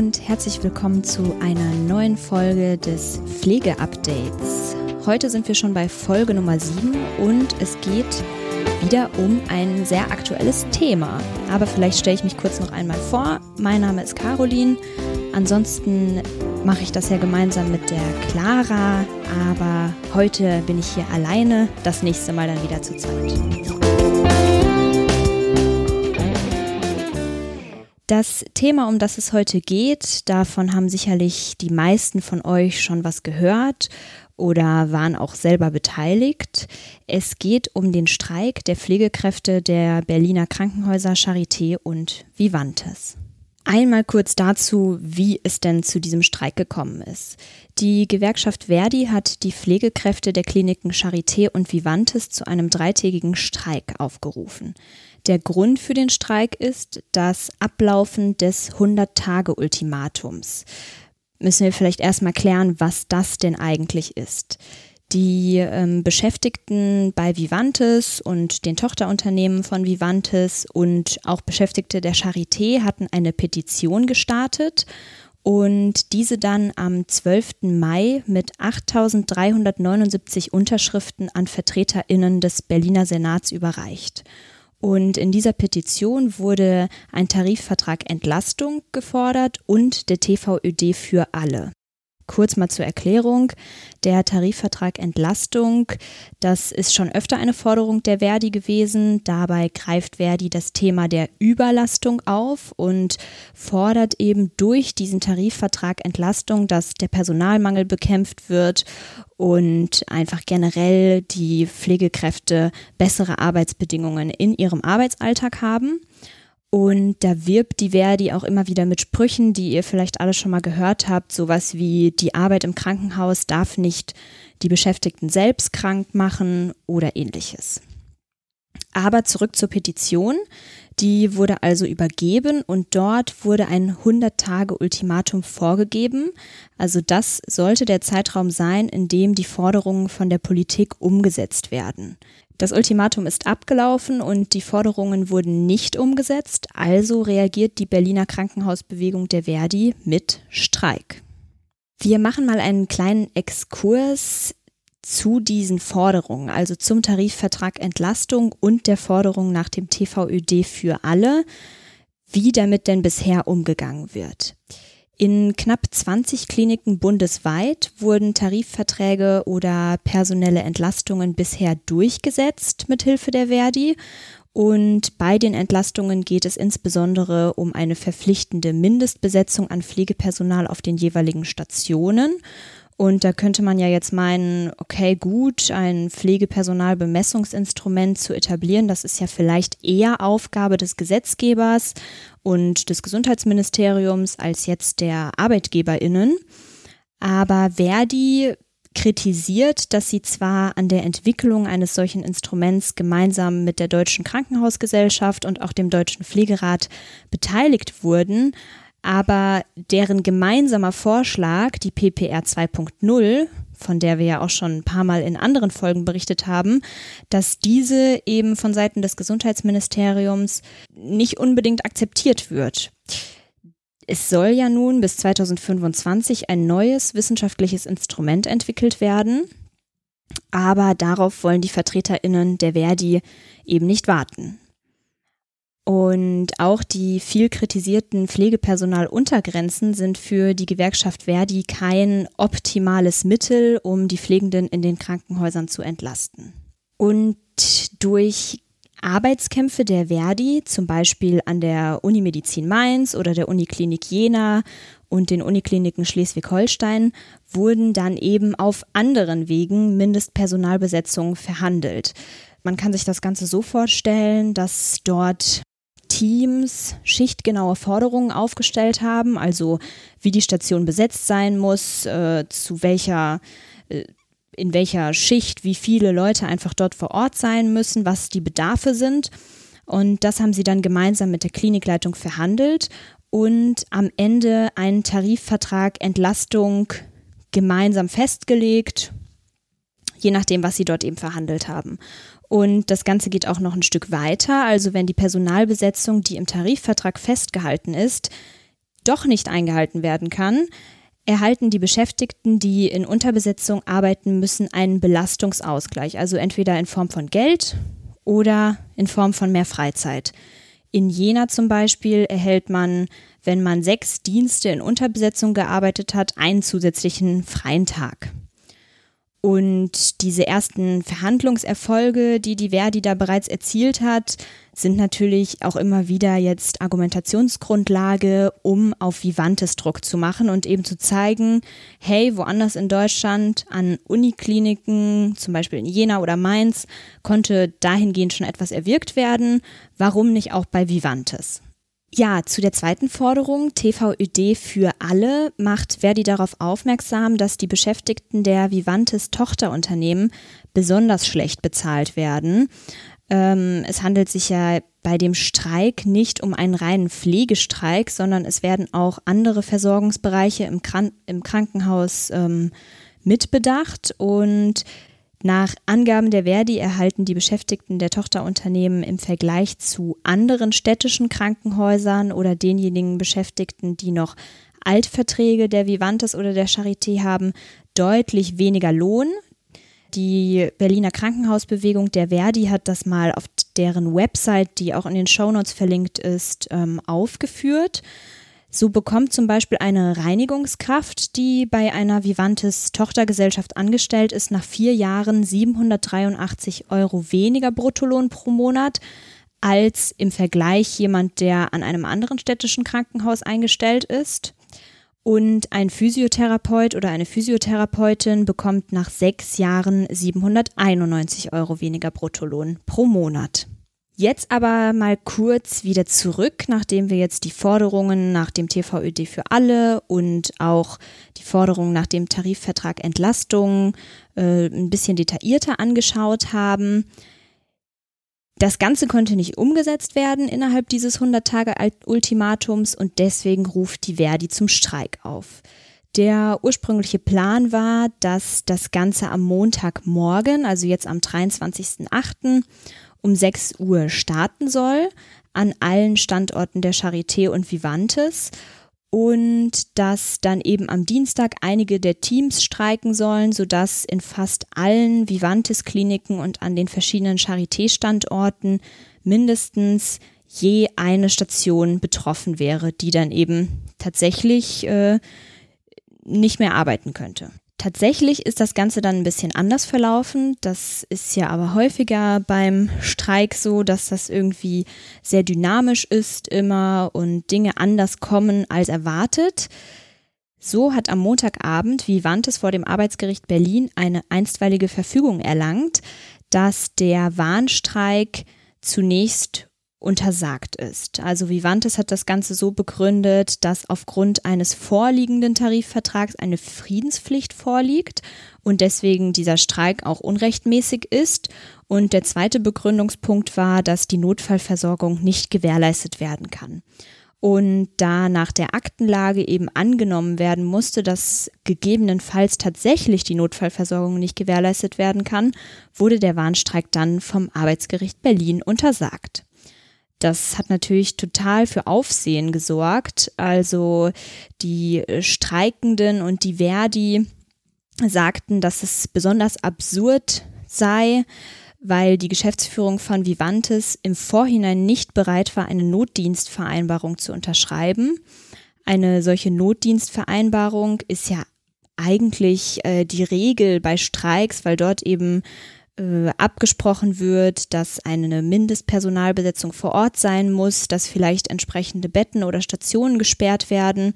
Und herzlich willkommen zu einer neuen Folge des Pflegeupdates. Heute sind wir schon bei Folge Nummer 7 und es geht wieder um ein sehr aktuelles Thema. Aber vielleicht stelle ich mich kurz noch einmal vor. Mein Name ist Caroline. Ansonsten mache ich das ja gemeinsam mit der Clara. Aber heute bin ich hier alleine. Das nächste Mal dann wieder zu zweit. Das Thema, um das es heute geht, davon haben sicherlich die meisten von euch schon was gehört oder waren auch selber beteiligt. Es geht um den Streik der Pflegekräfte der Berliner Krankenhäuser Charité und Vivantes. Einmal kurz dazu, wie es denn zu diesem Streik gekommen ist. Die Gewerkschaft Verdi hat die Pflegekräfte der Kliniken Charité und Vivantes zu einem dreitägigen Streik aufgerufen. Der Grund für den Streik ist das Ablaufen des 100-Tage-Ultimatums müssen wir vielleicht erstmal klären, was das denn eigentlich ist. Die ähm, Beschäftigten bei Vivantes und den Tochterunternehmen von Vivantes und auch Beschäftigte der Charité hatten eine Petition gestartet und diese dann am 12. Mai mit 8.379 Unterschriften an Vertreterinnen des Berliner Senats überreicht. Und in dieser Petition wurde ein Tarifvertrag Entlastung gefordert und der TVÖD für alle. Kurz mal zur Erklärung. Der Tarifvertrag Entlastung, das ist schon öfter eine Forderung der Verdi gewesen. Dabei greift Verdi das Thema der Überlastung auf und fordert eben durch diesen Tarifvertrag Entlastung, dass der Personalmangel bekämpft wird und einfach generell die Pflegekräfte bessere Arbeitsbedingungen in ihrem Arbeitsalltag haben. Und da wirbt die Verdi auch immer wieder mit Sprüchen, die ihr vielleicht alle schon mal gehört habt. Sowas wie die Arbeit im Krankenhaus darf nicht die Beschäftigten selbst krank machen oder ähnliches. Aber zurück zur Petition. Die wurde also übergeben und dort wurde ein 100-Tage-Ultimatum vorgegeben. Also das sollte der Zeitraum sein, in dem die Forderungen von der Politik umgesetzt werden. Das Ultimatum ist abgelaufen und die Forderungen wurden nicht umgesetzt, also reagiert die Berliner Krankenhausbewegung der Verdi mit Streik. Wir machen mal einen kleinen Exkurs zu diesen Forderungen, also zum Tarifvertrag Entlastung und der Forderung nach dem TVÖD für alle, wie damit denn bisher umgegangen wird. In knapp 20 Kliniken bundesweit wurden Tarifverträge oder personelle Entlastungen bisher durchgesetzt mit Hilfe der Verdi. Und bei den Entlastungen geht es insbesondere um eine verpflichtende Mindestbesetzung an Pflegepersonal auf den jeweiligen Stationen und da könnte man ja jetzt meinen, okay, gut, ein Pflegepersonalbemessungsinstrument zu etablieren, das ist ja vielleicht eher Aufgabe des Gesetzgebers und des Gesundheitsministeriums als jetzt der Arbeitgeberinnen. Aber Verdi kritisiert, dass sie zwar an der Entwicklung eines solchen Instruments gemeinsam mit der Deutschen Krankenhausgesellschaft und auch dem Deutschen Pflegerat beteiligt wurden, aber deren gemeinsamer Vorschlag, die PPR 2.0, von der wir ja auch schon ein paar Mal in anderen Folgen berichtet haben, dass diese eben von Seiten des Gesundheitsministeriums nicht unbedingt akzeptiert wird. Es soll ja nun bis 2025 ein neues wissenschaftliches Instrument entwickelt werden, aber darauf wollen die Vertreterinnen der Verdi eben nicht warten. Und auch die viel kritisierten Pflegepersonaluntergrenzen sind für die Gewerkschaft Verdi kein optimales Mittel, um die Pflegenden in den Krankenhäusern zu entlasten. Und durch Arbeitskämpfe der Verdi, zum Beispiel an der Unimedizin Mainz oder der Uniklinik Jena und den Unikliniken Schleswig-Holstein, wurden dann eben auf anderen Wegen Mindestpersonalbesetzungen verhandelt. Man kann sich das Ganze so vorstellen, dass dort Teams schichtgenaue Forderungen aufgestellt haben, also wie die Station besetzt sein muss, äh, zu welcher äh, in welcher Schicht wie viele Leute einfach dort vor Ort sein müssen, was die Bedarfe sind. Und das haben sie dann gemeinsam mit der Klinikleitung verhandelt und am Ende einen Tarifvertrag Entlastung gemeinsam festgelegt, je nachdem, was sie dort eben verhandelt haben. Und das Ganze geht auch noch ein Stück weiter. Also wenn die Personalbesetzung, die im Tarifvertrag festgehalten ist, doch nicht eingehalten werden kann, erhalten die Beschäftigten, die in Unterbesetzung arbeiten müssen, einen Belastungsausgleich, also entweder in Form von Geld oder in Form von mehr Freizeit. In Jena zum Beispiel erhält man, wenn man sechs Dienste in Unterbesetzung gearbeitet hat, einen zusätzlichen freien Tag. Und diese ersten Verhandlungserfolge, die die Verdi da bereits erzielt hat, sind natürlich auch immer wieder jetzt Argumentationsgrundlage, um auf Vivantes Druck zu machen und eben zu zeigen, hey, woanders in Deutschland an Unikliniken, zum Beispiel in Jena oder Mainz, konnte dahingehend schon etwas erwirkt werden. Warum nicht auch bei Vivantes? Ja, zu der zweiten Forderung, TVÖD für alle, macht Verdi darauf aufmerksam, dass die Beschäftigten der Vivantes Tochterunternehmen besonders schlecht bezahlt werden. Ähm, es handelt sich ja bei dem Streik nicht um einen reinen Pflegestreik, sondern es werden auch andere Versorgungsbereiche im, Kran im Krankenhaus ähm, mitbedacht. Und nach Angaben der Verdi erhalten die Beschäftigten der Tochterunternehmen im Vergleich zu anderen städtischen Krankenhäusern oder denjenigen Beschäftigten, die noch Altverträge der Vivantes oder der Charité haben, deutlich weniger Lohn. Die Berliner Krankenhausbewegung der Verdi hat das mal auf deren Website, die auch in den Shownotes verlinkt ist, ähm, aufgeführt. So bekommt zum Beispiel eine Reinigungskraft, die bei einer Vivantes Tochtergesellschaft angestellt ist, nach vier Jahren 783 Euro weniger Bruttolohn pro Monat als im Vergleich jemand, der an einem anderen städtischen Krankenhaus eingestellt ist. Und ein Physiotherapeut oder eine Physiotherapeutin bekommt nach sechs Jahren 791 Euro weniger Bruttolohn pro Monat. Jetzt aber mal kurz wieder zurück, nachdem wir jetzt die Forderungen nach dem TVÖD für alle und auch die Forderungen nach dem Tarifvertrag Entlastung äh, ein bisschen detaillierter angeschaut haben. Das Ganze konnte nicht umgesetzt werden innerhalb dieses 100-Tage-Ultimatums und deswegen ruft die Verdi zum Streik auf. Der ursprüngliche Plan war, dass das Ganze am Montagmorgen, also jetzt am 23.08., um 6 Uhr starten soll an allen Standorten der Charité und Vivantes und dass dann eben am Dienstag einige der Teams streiken sollen, sodass in fast allen Vivantes-Kliniken und an den verschiedenen Charité-Standorten mindestens je eine Station betroffen wäre, die dann eben tatsächlich äh, nicht mehr arbeiten könnte. Tatsächlich ist das Ganze dann ein bisschen anders verlaufen. Das ist ja aber häufiger beim Streik so, dass das irgendwie sehr dynamisch ist immer und Dinge anders kommen als erwartet. So hat am Montagabend Vivantes vor dem Arbeitsgericht Berlin eine einstweilige Verfügung erlangt, dass der Warnstreik zunächst untersagt ist. Also Vivantes hat das Ganze so begründet, dass aufgrund eines vorliegenden Tarifvertrags eine Friedenspflicht vorliegt und deswegen dieser Streik auch unrechtmäßig ist. Und der zweite Begründungspunkt war, dass die Notfallversorgung nicht gewährleistet werden kann. Und da nach der Aktenlage eben angenommen werden musste, dass gegebenenfalls tatsächlich die Notfallversorgung nicht gewährleistet werden kann, wurde der Warnstreik dann vom Arbeitsgericht Berlin untersagt. Das hat natürlich total für Aufsehen gesorgt. Also die Streikenden und die Verdi sagten, dass es besonders absurd sei, weil die Geschäftsführung von Vivantes im Vorhinein nicht bereit war, eine Notdienstvereinbarung zu unterschreiben. Eine solche Notdienstvereinbarung ist ja eigentlich äh, die Regel bei Streiks, weil dort eben äh, abgesprochen wird, dass eine Mindestpersonalbesetzung vor Ort sein muss, dass vielleicht entsprechende Betten oder Stationen gesperrt werden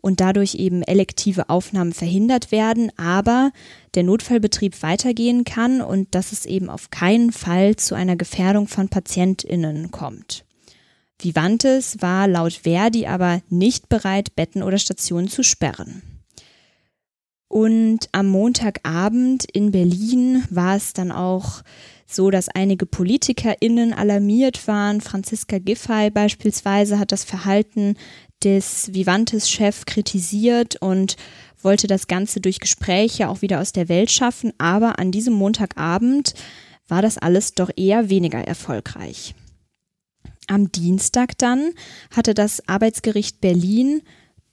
und dadurch eben elektive Aufnahmen verhindert werden, aber der Notfallbetrieb weitergehen kann und dass es eben auf keinen Fall zu einer Gefährdung von Patientinnen kommt. Vivantes war laut Verdi aber nicht bereit, Betten oder Stationen zu sperren. Und am Montagabend in Berlin war es dann auch so, dass einige PolitikerInnen alarmiert waren. Franziska Giffey beispielsweise hat das Verhalten des Vivantes-Chef kritisiert und wollte das Ganze durch Gespräche auch wieder aus der Welt schaffen. Aber an diesem Montagabend war das alles doch eher weniger erfolgreich. Am Dienstag dann hatte das Arbeitsgericht Berlin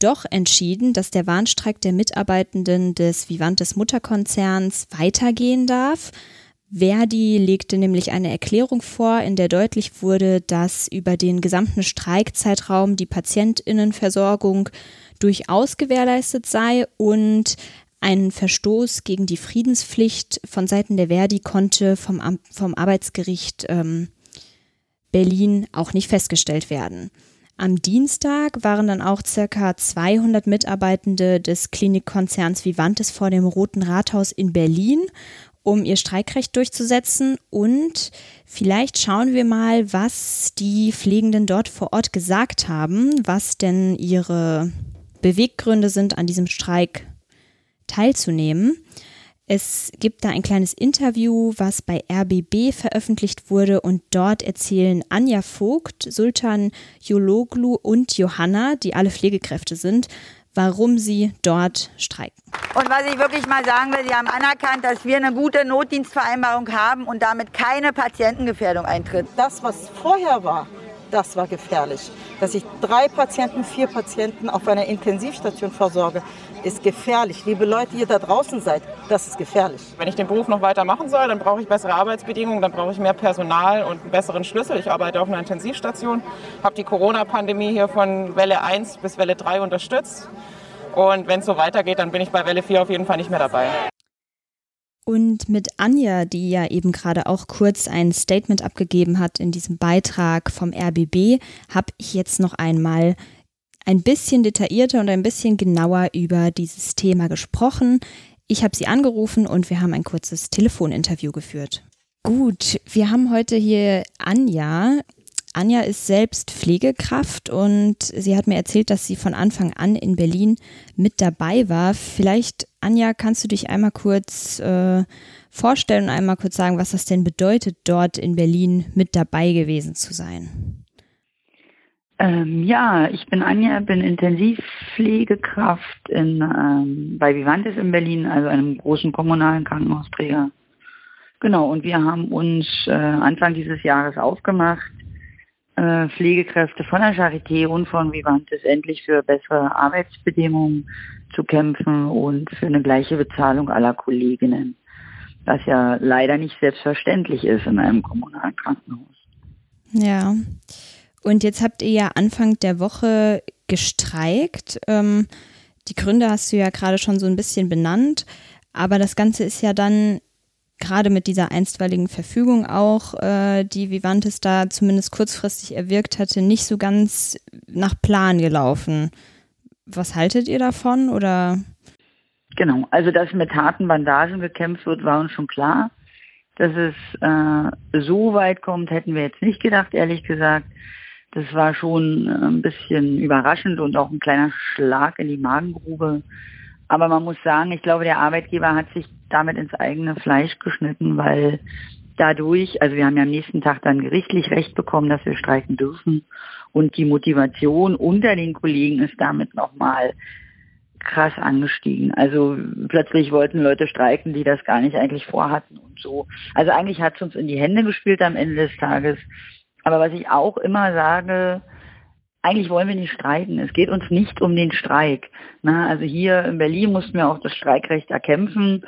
doch entschieden, dass der Warnstreik der Mitarbeitenden des Vivantes Mutterkonzerns weitergehen darf. Verdi legte nämlich eine Erklärung vor, in der deutlich wurde, dass über den gesamten Streikzeitraum die Patientinnenversorgung durchaus gewährleistet sei und ein Verstoß gegen die Friedenspflicht von Seiten der Verdi konnte vom, vom Arbeitsgericht ähm, Berlin auch nicht festgestellt werden. Am Dienstag waren dann auch circa 200 Mitarbeitende des Klinikkonzerns Vivantes vor dem Roten Rathaus in Berlin, um ihr Streikrecht durchzusetzen. Und vielleicht schauen wir mal, was die Pflegenden dort vor Ort gesagt haben, was denn ihre Beweggründe sind, an diesem Streik teilzunehmen. Es gibt da ein kleines Interview, was bei RBB veröffentlicht wurde und dort erzählen Anja Vogt, Sultan Jologlu und Johanna, die alle Pflegekräfte sind, warum sie dort streiken. Und was ich wirklich mal sagen will, Sie haben anerkannt, dass wir eine gute Notdienstvereinbarung haben und damit keine Patientengefährdung eintritt. Das, was vorher war, das war gefährlich. Dass ich drei Patienten, vier Patienten auf einer Intensivstation versorge, ist gefährlich. Liebe Leute, die ihr da draußen seid, das ist gefährlich. Wenn ich den Beruf noch weiter machen soll, dann brauche ich bessere Arbeitsbedingungen, dann brauche ich mehr Personal und einen besseren Schlüssel. Ich arbeite auf einer Intensivstation, habe die Corona-Pandemie hier von Welle 1 bis Welle 3 unterstützt. Und wenn es so weitergeht, dann bin ich bei Welle 4 auf jeden Fall nicht mehr dabei. Und mit Anja, die ja eben gerade auch kurz ein Statement abgegeben hat in diesem Beitrag vom RBB, habe ich jetzt noch einmal ein bisschen detaillierter und ein bisschen genauer über dieses Thema gesprochen. Ich habe sie angerufen und wir haben ein kurzes Telefoninterview geführt. Gut, wir haben heute hier Anja. Anja ist selbst Pflegekraft und sie hat mir erzählt, dass sie von Anfang an in Berlin mit dabei war. Vielleicht, Anja, kannst du dich einmal kurz äh, vorstellen und einmal kurz sagen, was das denn bedeutet, dort in Berlin mit dabei gewesen zu sein? Ähm, ja, ich bin Anja, bin Intensivpflegekraft in, ähm, bei Vivantes in Berlin, also einem großen kommunalen Krankenhausträger. Genau, und wir haben uns äh, Anfang dieses Jahres aufgemacht, äh, Pflegekräfte von der Charité und von Vivantes endlich für bessere Arbeitsbedingungen zu kämpfen und für eine gleiche Bezahlung aller Kolleginnen, was ja leider nicht selbstverständlich ist in einem kommunalen Krankenhaus. Ja. Und jetzt habt ihr ja Anfang der Woche gestreikt. Ähm, die Gründe hast du ja gerade schon so ein bisschen benannt. Aber das Ganze ist ja dann gerade mit dieser einstweiligen Verfügung auch, äh, die Vivantes da zumindest kurzfristig erwirkt hatte, nicht so ganz nach Plan gelaufen. Was haltet ihr davon oder? Genau, also dass mit harten Bandagen gekämpft wird, war uns schon klar. Dass es äh, so weit kommt, hätten wir jetzt nicht gedacht, ehrlich gesagt. Das war schon äh, ein bisschen überraschend und auch ein kleiner Schlag in die Magengrube. Aber man muss sagen, ich glaube, der Arbeitgeber hat sich damit ins eigene Fleisch geschnitten, weil dadurch, also wir haben ja am nächsten Tag dann gerichtlich Recht bekommen, dass wir streiken dürfen. Und die Motivation unter den Kollegen ist damit nochmal krass angestiegen. Also plötzlich wollten Leute streiken, die das gar nicht eigentlich vorhatten und so. Also eigentlich hat es uns in die Hände gespielt am Ende des Tages. Aber was ich auch immer sage, eigentlich wollen wir nicht streiken. Es geht uns nicht um den Streik. Na, also hier in Berlin mussten wir auch das Streikrecht erkämpfen.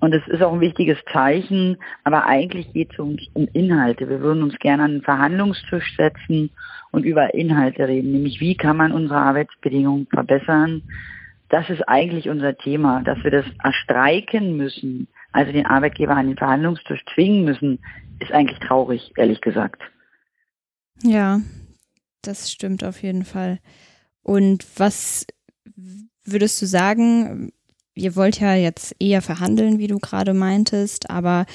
Und es ist auch ein wichtiges Zeichen, aber eigentlich geht es uns um Inhalte. Wir würden uns gerne an den Verhandlungstisch setzen und über Inhalte reden, nämlich wie kann man unsere Arbeitsbedingungen verbessern. Das ist eigentlich unser Thema, dass wir das erstreiken müssen, also den Arbeitgeber an den Verhandlungstisch zwingen müssen, ist eigentlich traurig, ehrlich gesagt. Ja, das stimmt auf jeden Fall. Und was würdest du sagen, ihr wollt ja jetzt eher verhandeln, wie du gerade meintest, aber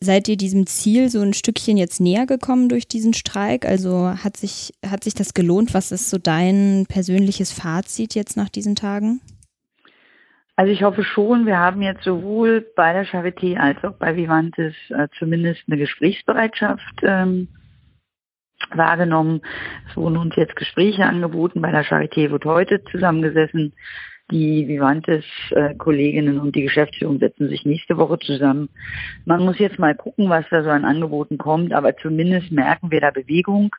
seid ihr diesem Ziel so ein Stückchen jetzt näher gekommen durch diesen Streik? Also hat sich, hat sich das gelohnt? Was ist so dein persönliches Fazit jetzt nach diesen Tagen? Also ich hoffe schon, wir haben jetzt sowohl bei der Charité als auch bei Vivantes äh, zumindest eine Gesprächsbereitschaft ähm, wahrgenommen. Es wurden uns jetzt Gespräche angeboten. Bei der Charité wird heute zusammengesessen. Die Vivantes-Kolleginnen und die Geschäftsführung setzen sich nächste Woche zusammen. Man muss jetzt mal gucken, was da so an Angeboten kommt, aber zumindest merken wir da Bewegung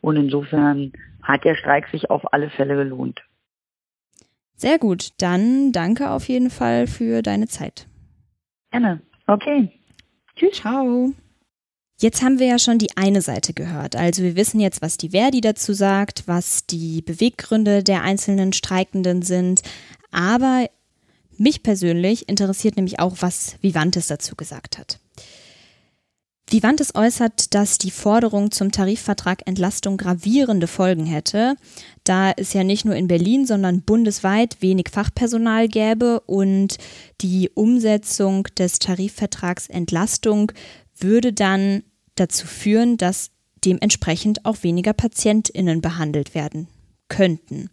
und insofern hat der Streik sich auf alle Fälle gelohnt. Sehr gut, dann danke auf jeden Fall für deine Zeit. Gerne. Okay. Tschüss. Ciao. Jetzt haben wir ja schon die eine Seite gehört. Also wir wissen jetzt, was die Verdi dazu sagt, was die Beweggründe der einzelnen Streikenden sind. Aber mich persönlich interessiert nämlich auch, was Vivantes dazu gesagt hat. Vivantes äußert, dass die Forderung zum Tarifvertrag Entlastung gravierende Folgen hätte, da es ja nicht nur in Berlin, sondern bundesweit wenig Fachpersonal gäbe und die Umsetzung des Tarifvertrags Entlastung würde dann dazu führen, dass dementsprechend auch weniger PatientInnen behandelt werden könnten.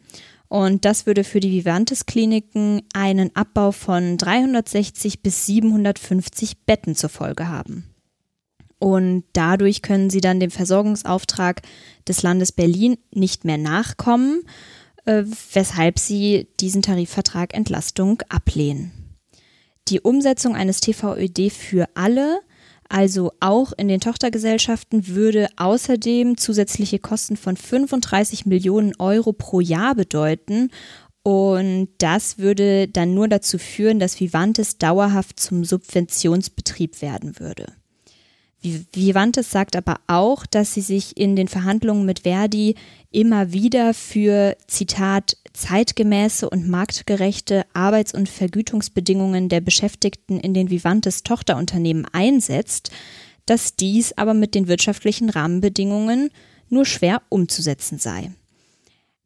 Und das würde für die Vivantes-Kliniken einen Abbau von 360 bis 750 Betten zur Folge haben. Und dadurch können sie dann dem Versorgungsauftrag des Landes Berlin nicht mehr nachkommen, äh, weshalb sie diesen Tarifvertrag Entlastung ablehnen. Die Umsetzung eines TVÖD für alle also auch in den Tochtergesellschaften, würde außerdem zusätzliche Kosten von 35 Millionen Euro pro Jahr bedeuten. Und das würde dann nur dazu führen, dass Vivantes dauerhaft zum Subventionsbetrieb werden würde. Vivantes sagt aber auch, dass sie sich in den Verhandlungen mit Verdi immer wieder für, Zitat, zeitgemäße und marktgerechte Arbeits- und Vergütungsbedingungen der Beschäftigten in den Vivantes Tochterunternehmen einsetzt, dass dies aber mit den wirtschaftlichen Rahmenbedingungen nur schwer umzusetzen sei.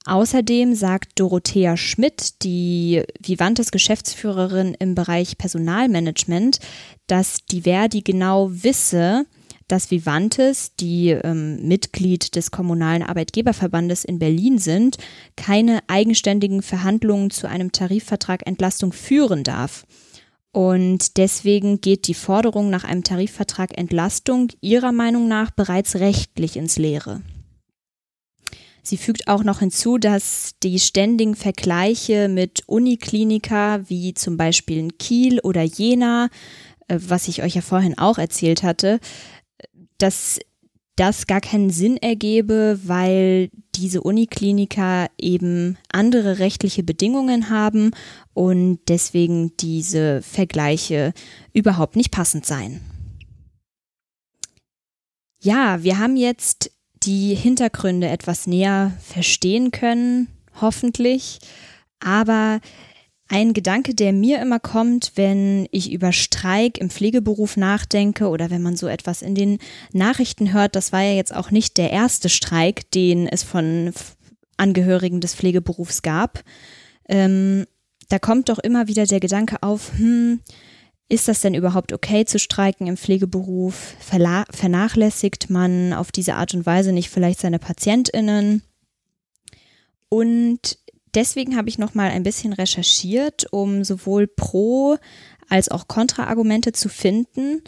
Außerdem sagt Dorothea Schmidt, die Vivantes Geschäftsführerin im Bereich Personalmanagement, dass die Verdi genau wisse, dass Vivantes, die ähm, Mitglied des Kommunalen Arbeitgeberverbandes in Berlin sind, keine eigenständigen Verhandlungen zu einem Tarifvertrag Entlastung führen darf. Und deswegen geht die Forderung nach einem Tarifvertrag Entlastung ihrer Meinung nach bereits rechtlich ins Leere. Sie fügt auch noch hinzu, dass die ständigen Vergleiche mit Unikliniker wie zum Beispiel in Kiel oder Jena, äh, was ich euch ja vorhin auch erzählt hatte, dass das gar keinen Sinn ergebe, weil diese Unikliniker eben andere rechtliche Bedingungen haben und deswegen diese Vergleiche überhaupt nicht passend seien. Ja, wir haben jetzt die Hintergründe etwas näher verstehen können, hoffentlich. Aber ein Gedanke, der mir immer kommt, wenn ich über Streik im Pflegeberuf nachdenke oder wenn man so etwas in den Nachrichten hört, das war ja jetzt auch nicht der erste Streik, den es von Angehörigen des Pflegeberufs gab. Ähm, da kommt doch immer wieder der Gedanke auf, hm, ist das denn überhaupt okay zu streiken im Pflegeberuf? vernachlässigt man auf diese Art und Weise nicht vielleicht seine Patientinnen? Und deswegen habe ich noch mal ein bisschen recherchiert, um sowohl Pro als auch Kontraargumente zu finden,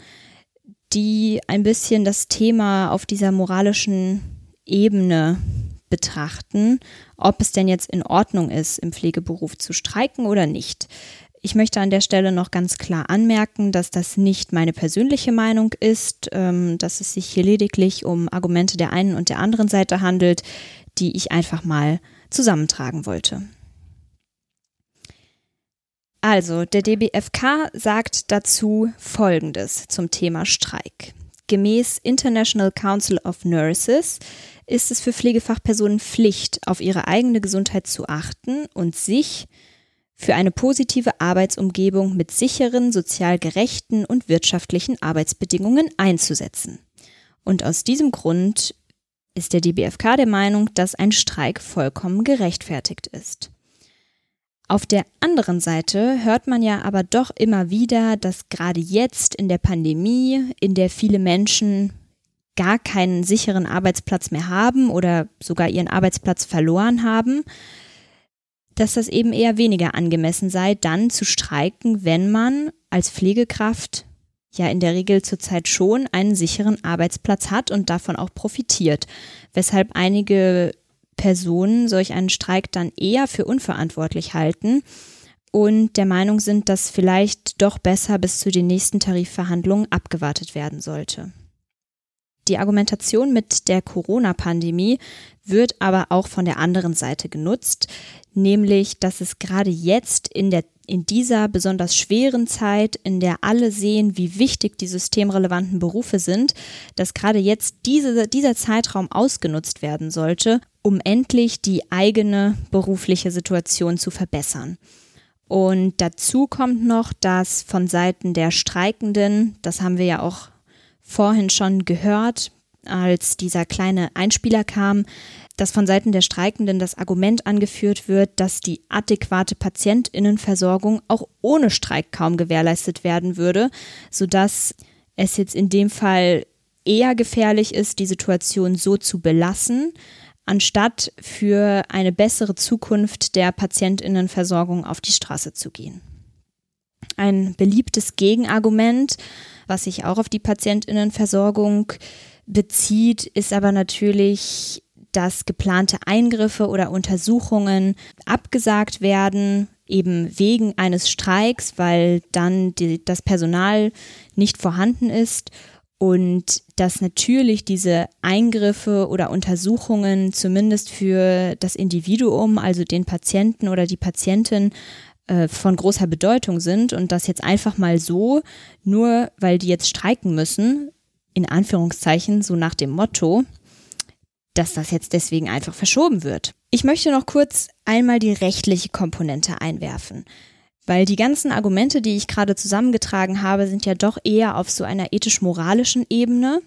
die ein bisschen das Thema auf dieser moralischen Ebene betrachten, ob es denn jetzt in Ordnung ist, im Pflegeberuf zu streiken oder nicht. Ich möchte an der Stelle noch ganz klar anmerken, dass das nicht meine persönliche Meinung ist, ähm, dass es sich hier lediglich um Argumente der einen und der anderen Seite handelt, die ich einfach mal zusammentragen wollte. Also, der DBFK sagt dazu Folgendes zum Thema Streik. Gemäß International Council of Nurses ist es für Pflegefachpersonen Pflicht, auf ihre eigene Gesundheit zu achten und sich für eine positive Arbeitsumgebung mit sicheren, sozial gerechten und wirtschaftlichen Arbeitsbedingungen einzusetzen. Und aus diesem Grund ist der DBFK der Meinung, dass ein Streik vollkommen gerechtfertigt ist. Auf der anderen Seite hört man ja aber doch immer wieder, dass gerade jetzt in der Pandemie, in der viele Menschen gar keinen sicheren Arbeitsplatz mehr haben oder sogar ihren Arbeitsplatz verloren haben, dass das eben eher weniger angemessen sei, dann zu streiken, wenn man als Pflegekraft ja in der Regel zurzeit schon einen sicheren Arbeitsplatz hat und davon auch profitiert, weshalb einige Personen solch einen Streik dann eher für unverantwortlich halten und der Meinung sind, dass vielleicht doch besser bis zu den nächsten Tarifverhandlungen abgewartet werden sollte. Die Argumentation mit der Corona-Pandemie wird aber auch von der anderen Seite genutzt, nämlich dass es gerade jetzt in der in dieser besonders schweren Zeit, in der alle sehen, wie wichtig die systemrelevanten Berufe sind, dass gerade jetzt diese, dieser Zeitraum ausgenutzt werden sollte, um endlich die eigene berufliche Situation zu verbessern. Und dazu kommt noch, dass von Seiten der Streikenden, das haben wir ja auch vorhin schon gehört, als dieser kleine Einspieler kam, dass von Seiten der Streikenden das Argument angeführt wird, dass die adäquate Patientinnenversorgung auch ohne Streik kaum gewährleistet werden würde, sodass es jetzt in dem Fall eher gefährlich ist, die Situation so zu belassen, anstatt für eine bessere Zukunft der Patientinnenversorgung auf die Straße zu gehen. Ein beliebtes Gegenargument, was sich auch auf die Patientinnenversorgung bezieht, ist aber natürlich, dass geplante Eingriffe oder Untersuchungen abgesagt werden, eben wegen eines Streiks, weil dann die, das Personal nicht vorhanden ist. Und dass natürlich diese Eingriffe oder Untersuchungen zumindest für das Individuum, also den Patienten oder die Patientin, äh, von großer Bedeutung sind und das jetzt einfach mal so, nur weil die jetzt streiken müssen, in Anführungszeichen, so nach dem Motto, dass das jetzt deswegen einfach verschoben wird. Ich möchte noch kurz einmal die rechtliche Komponente einwerfen. Weil die ganzen Argumente, die ich gerade zusammengetragen habe, sind ja doch eher auf so einer ethisch-moralischen Ebene.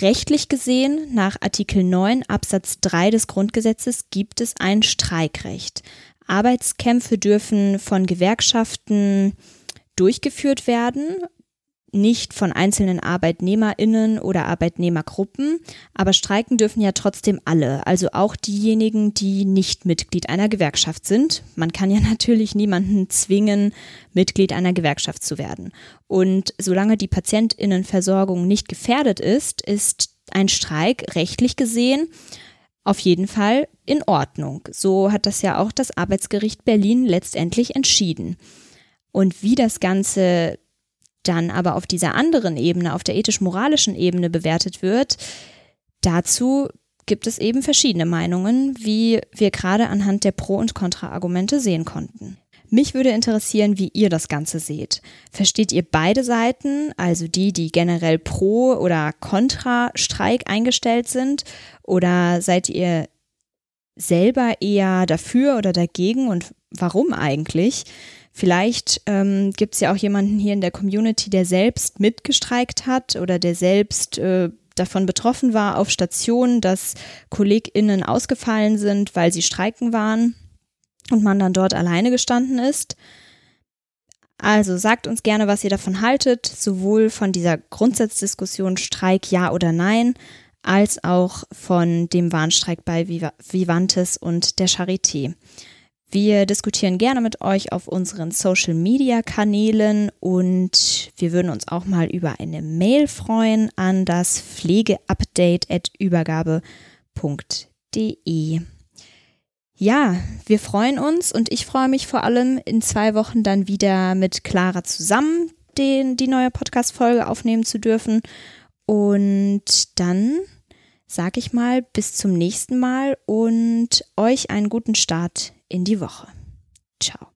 Rechtlich gesehen, nach Artikel 9 Absatz 3 des Grundgesetzes gibt es ein Streikrecht. Arbeitskämpfe dürfen von Gewerkschaften durchgeführt werden nicht von einzelnen Arbeitnehmerinnen oder Arbeitnehmergruppen, aber streiken dürfen ja trotzdem alle, also auch diejenigen, die nicht Mitglied einer Gewerkschaft sind. Man kann ja natürlich niemanden zwingen, Mitglied einer Gewerkschaft zu werden. Und solange die Patientinnenversorgung nicht gefährdet ist, ist ein Streik rechtlich gesehen auf jeden Fall in Ordnung. So hat das ja auch das Arbeitsgericht Berlin letztendlich entschieden. Und wie das Ganze dann aber auf dieser anderen Ebene, auf der ethisch-moralischen Ebene bewertet wird, dazu gibt es eben verschiedene Meinungen, wie wir gerade anhand der Pro- und Kontra-Argumente sehen konnten. Mich würde interessieren, wie ihr das Ganze seht. Versteht ihr beide Seiten, also die, die generell pro oder kontra Streik eingestellt sind, oder seid ihr selber eher dafür oder dagegen und warum eigentlich? Vielleicht ähm, gibt es ja auch jemanden hier in der Community, der selbst mitgestreikt hat oder der selbst äh, davon betroffen war auf Stationen, dass KollegInnen ausgefallen sind, weil sie streiken waren und man dann dort alleine gestanden ist. Also sagt uns gerne, was ihr davon haltet, sowohl von dieser Grundsatzdiskussion Streik ja oder nein, als auch von dem Warnstreik bei Vivantes und der Charité. Wir diskutieren gerne mit euch auf unseren Social Media Kanälen und wir würden uns auch mal über eine Mail freuen an das pflegeupdate.übergabe.de. Ja, wir freuen uns und ich freue mich vor allem in zwei Wochen dann wieder mit Clara zusammen den, die neue Podcast-Folge aufnehmen zu dürfen. Und dann sage ich mal bis zum nächsten Mal und euch einen guten Start in die Woche. Ciao.